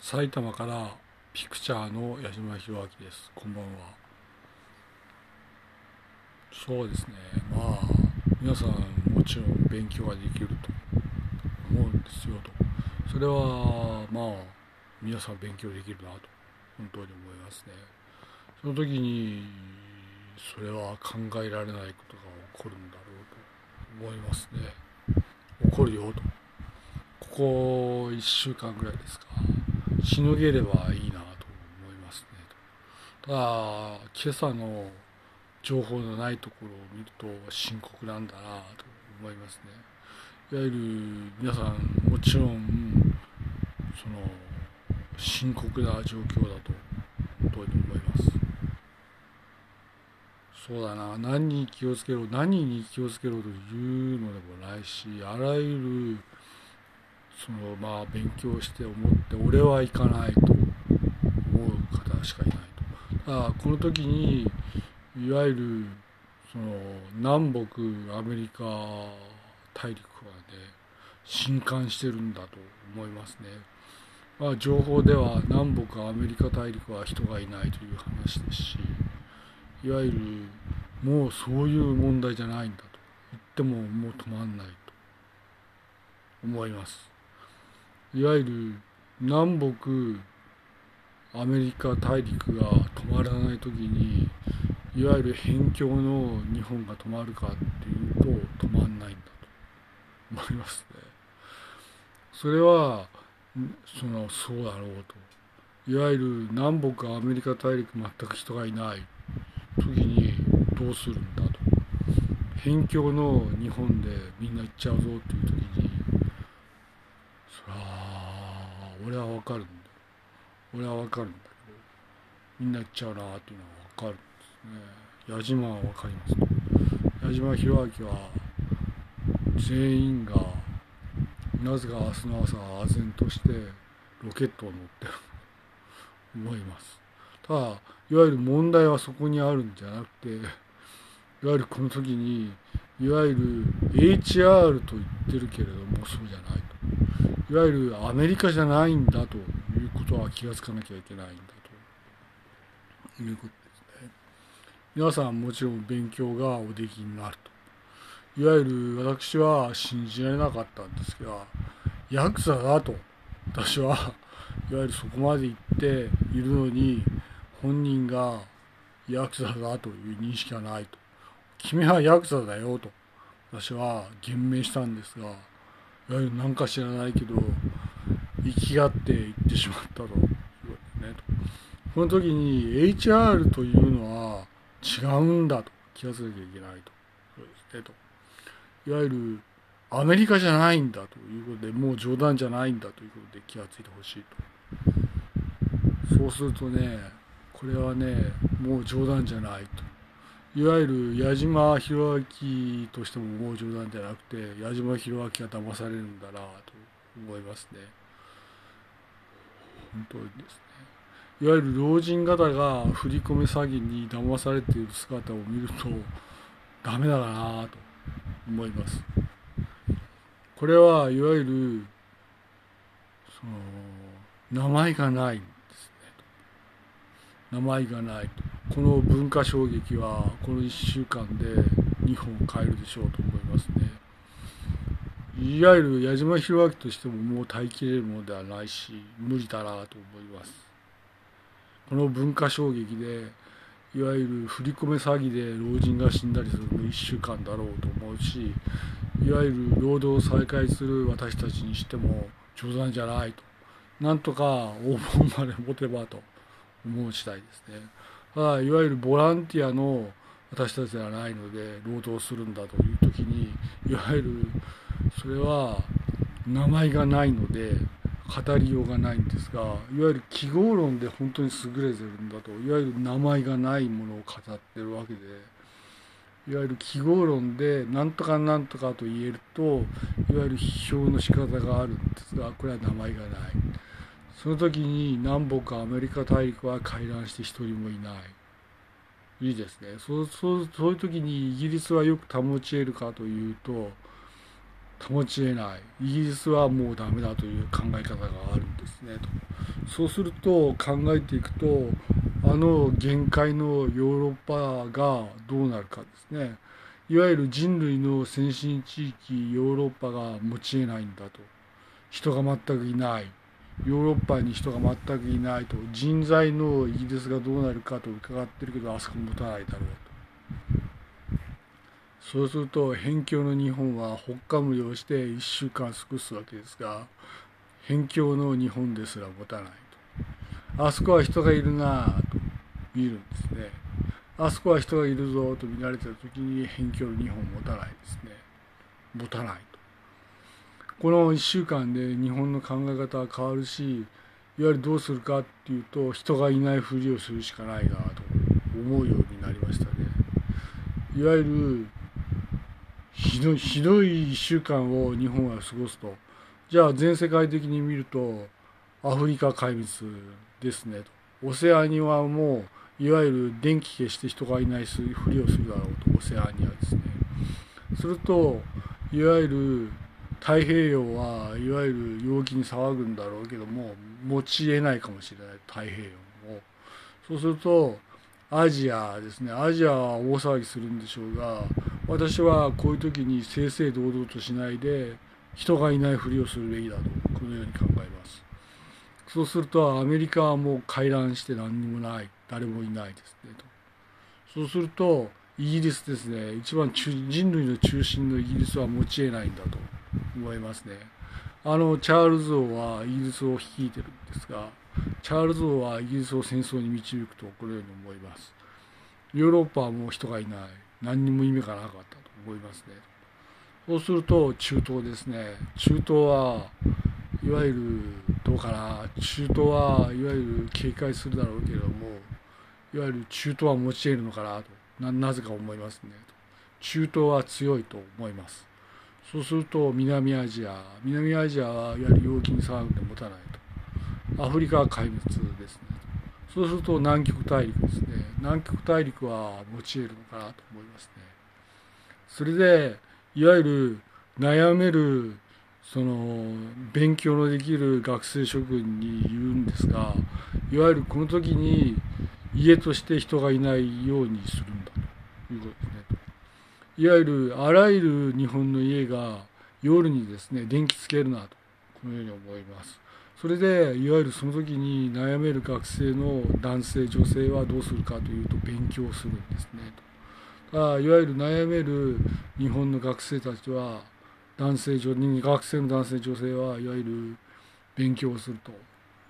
埼玉からピクチャーの矢島弘明です。こんばんは。そうですね。まあ皆さんもちろん勉強ができると思うんですよと。それはまあ皆さん勉強できるなと本当に思いますね。その時にそれは考えられないことが起こるんだろうと思いますね。起こるよと。ここ1週間ぐらいですか。しのげればいいなと思いますね。ただ今朝の情報のないところを見ると深刻なんだなと思いますね。いわゆる皆さんもちろんその深刻な状況だと本当に思います。そうだな。何に気をつけろ何に気をつけろというのでもないしあらゆるそのまあ勉強して思って俺は行かないと思う方しかいないと。だからこの時にいわゆるその南北アメリカ大陸はね震撼してるんだと思いますね。まあ、情報では南北アメリカ大陸は人がいないという話ですしいわゆるもうそういう問題じゃないんだと言ってももう止まんないと思います。いわゆる南北アメリカ大陸が止まらない時にいわゆる辺境の日本が止まるかっていうと止まんないんだと思いますね。それはそのそうだろうといわゆる南北アメリカ大陸全く人がいない時にどうするんだと辺境の日本でみんな行っちゃうぞっていう時にああ俺はわかるんだ俺はわかるんだけどみんな行っちゃうなっていうのはわかるんですね。矢島はわかります矢島弘明は全員がなぜか明日の朝唖然としてロケットを乗ってる思います。ただいわゆる問題はそこにあるんじゃなくていわゆるこの時にいわゆる HR と言ってるけれどもそうじゃないと。いわゆるアメリカじゃないんだということは気が付かなきゃいけないんだということですね。皆さんもちろん勉強がおできになると。いわゆる私は信じられなかったんですが、ヤクザだと私はいわゆるそこまで行っているのに本人がヤクザだという認識がないと。君はヤクザだよと私は言明したんですが、いわゆる何か知らないけど生きがっていってしまったということね。この時に HR というのは違うんだと。気がつかなきゃいけないと。そうですねと。いわゆるアメリカじゃないんだということでもう冗談じゃないんだということで気がついてほしいと。そうするとねこれはねもう冗談じゃないと。いわゆる矢島弘明としてももう冗談じゃなくて矢島弘明が騙されるんだなと思いますね。本当にですね。いわゆる老人方が振り込め詐欺に騙されている姿を見るとダメだなと思います。これはいわゆるその名前がないんですね名前がないと。この文化衝撃はこの1週間で日本を変えるでしょうと思いますね。いわゆる矢島弘明としてももう耐えきれるものではないし無理だなと思います。この文化衝撃でいわゆる振り込め詐欺で老人が死んだりするの1週間だろうと思うしいわゆる労働を再開する私たちにしても冗談じゃないとなんとか応募まで持てばと思う次第ですね。は、いわゆるボランティアの私たちではないので労働するんだという時にいわゆるそれは名前がないので語りようがないんですがいわゆる記号論で本当に優れてるんだといわゆる名前がないものを語ってるわけでいわゆる記号論で何とか何とかと言えるといわゆる批評の仕方があるんですがこれは名前がない。その時に南北アメリカ大陸は回覧して一人もいない。いいですね。そう、そう、そういう時にイギリスはよく保ち得るかというと、保ち得ない。イギリスはもうダメだという考え方があるんですね。と。そうすると考えていくとあの限界のヨーロッパがどうなるかですね。いわゆる人類の先進地域ヨーロッパが持ち得ないんだと。人が全くいない。ヨーロッパに人が全くいないと人材のイギリスがどうなるかと伺ってるけどあそこ持たないだろうと。そうすると辺境の日本はほっかむりをして1週間過ごすわけですが辺境の日本ですら持たないと。あそこは人がいるなと見るんですね。あそこは人がいるぞと見られた時に辺境の日本持たないですね。持たない。この1週間で日本の考え方は変わるしいわゆるどうするかっていうと人がいないふりをするしかないなと思うようになりましたね。いわゆるひどひどい1週間を日本は過ごすと。じゃあ全世界的に見るとアフリカ壊滅ですねと。オセアニアはもういわゆる電気消して人がいないふりをするだろうと。オセアニアですね。するといわゆる太平洋はいわゆる陽気に騒ぐんだろうけども持ち得ないかもしれない太平洋もそうするとアジアですね。アジアは大騒ぎするんでしょうが私はこういう時に正々堂々としないで人がいないふりをするべきだとこのように考えます。そうするとアメリカはもう回覧して何にもない。誰もいないですねと。そうするとイギリスですね。一番人類の中心のイギリスは持ち得ないんだと。思いますね。あのチャールズ王はイギリスを率いてるんですがチャールズ王はイギリスを戦争に導くとこのように思います。ヨーロッパはもう人がいない。何にも意味がなかったと思いますね。そうすると中東ですね。中東はいわゆるどうかな。中東はいわゆる警戒するだろうけれどもいわゆる中東は持ち得るのかなと。ななぜか思いますね。中東は強いと思います。そうすると南アジア南アジアはいわゆる陽気に騒ぐんで持たないと。アフリカは壊滅ですね。そうすると南極大陸ですね。南極大陸は用いるのかなと思いますね。それでいわゆる悩めるその勉強のできる学生諸君に言うんですがいわゆるこの時に家として人がいないようにするんだということですねいわゆるあらゆる日本の家が夜にですね電気つけるなとこのように思います。それでいわゆるその時に悩める学生の男性女性はどうするかというと勉強するんですねと。だいわゆる悩める日本の学生たちは男性女学生の男性女性はいわゆる勉強をすると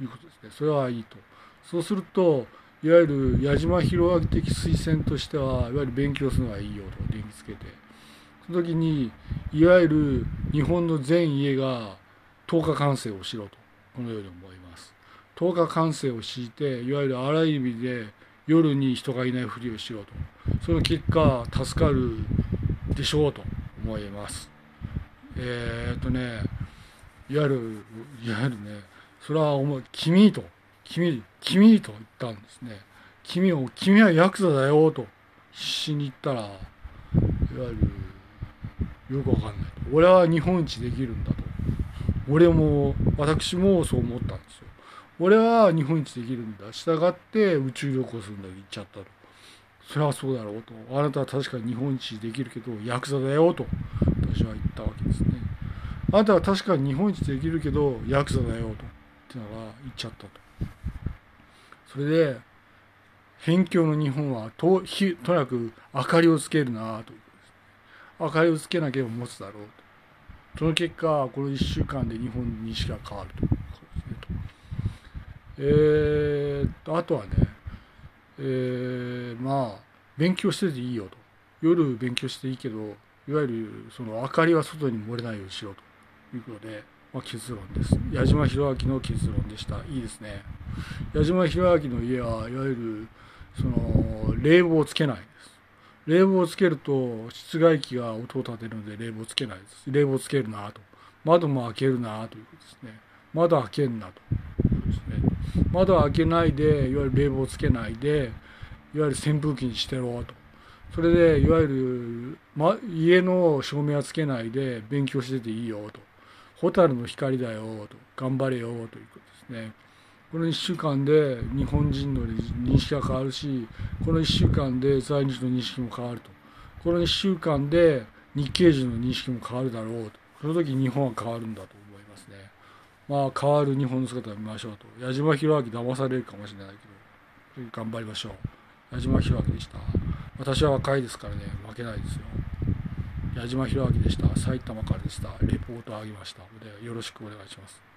いうことですね。それはいいと。そうするといわゆる矢島弘明的推薦としてはいわゆる勉強するのはいいよと電気つけて。その時にいわゆる日本の全家が10日完成をしろと。このように思います。10日完成を敷いていわゆるあらゆる意味で夜に人がいないふりをしろと。その結果助かるでしょうと。思います。えー、っとねいわゆるいわゆるねそれは思う君と君君と言ったんですね。君を君はヤクザだよと必死に言ったらいわゆるよくわかんないと。俺は日本一できるんだと。俺も私もそう思ったんですよ。俺は日本一できるんだ。従って宇宙旅行するんだ言っちゃったと。それはそうだろうと。あなたは確かに日本一できるけどヤクザだよと私は言ったわけですね。あなたは確かに日本一できるけどヤクザだよと。ってのが言っちゃったと。それで辺境の日本はとひとにかく明かりをつけるなと。いうこと、明かりをつけなければ持つだろうと。その結果この1週間で日本に認識が変わると。いうことですねと。あとはね、えー、まあ勉強してていいよと。夜勉強していいけどいわゆるその明かりは外に漏れないようにしろということで、まあ、結論です矢島弘明の結論でしたいいですね矢島弘明の家はいわゆるその冷房をつけないです冷房をつけると室外機が音を立てるので冷房つけないです。冷房つけるなと。窓も開けるなということですね。窓開けんなとですね。窓開けないで、いわゆる冷房をつけないで、いわゆる扇風機にしてろと。それでいわゆる、ま、家の照明はつけないで勉強してていいよと蛍の光だよと頑張れよということですね。この1週間で日本人の認識が変わるしこの1週間で在日の認識も変わると。この1週間で日系人の認識も変わるだろうと。その時日本は変わるんだと思いますね。まあ変わる日本の姿を見ましょうと。矢島弘明騙されるかもしれないけど頑張りましょう。矢島弘明でした。私は若いですからね負けないですよ。矢島弘明でした。埼玉からでした。レポートあげましたのでよろしくお願いします。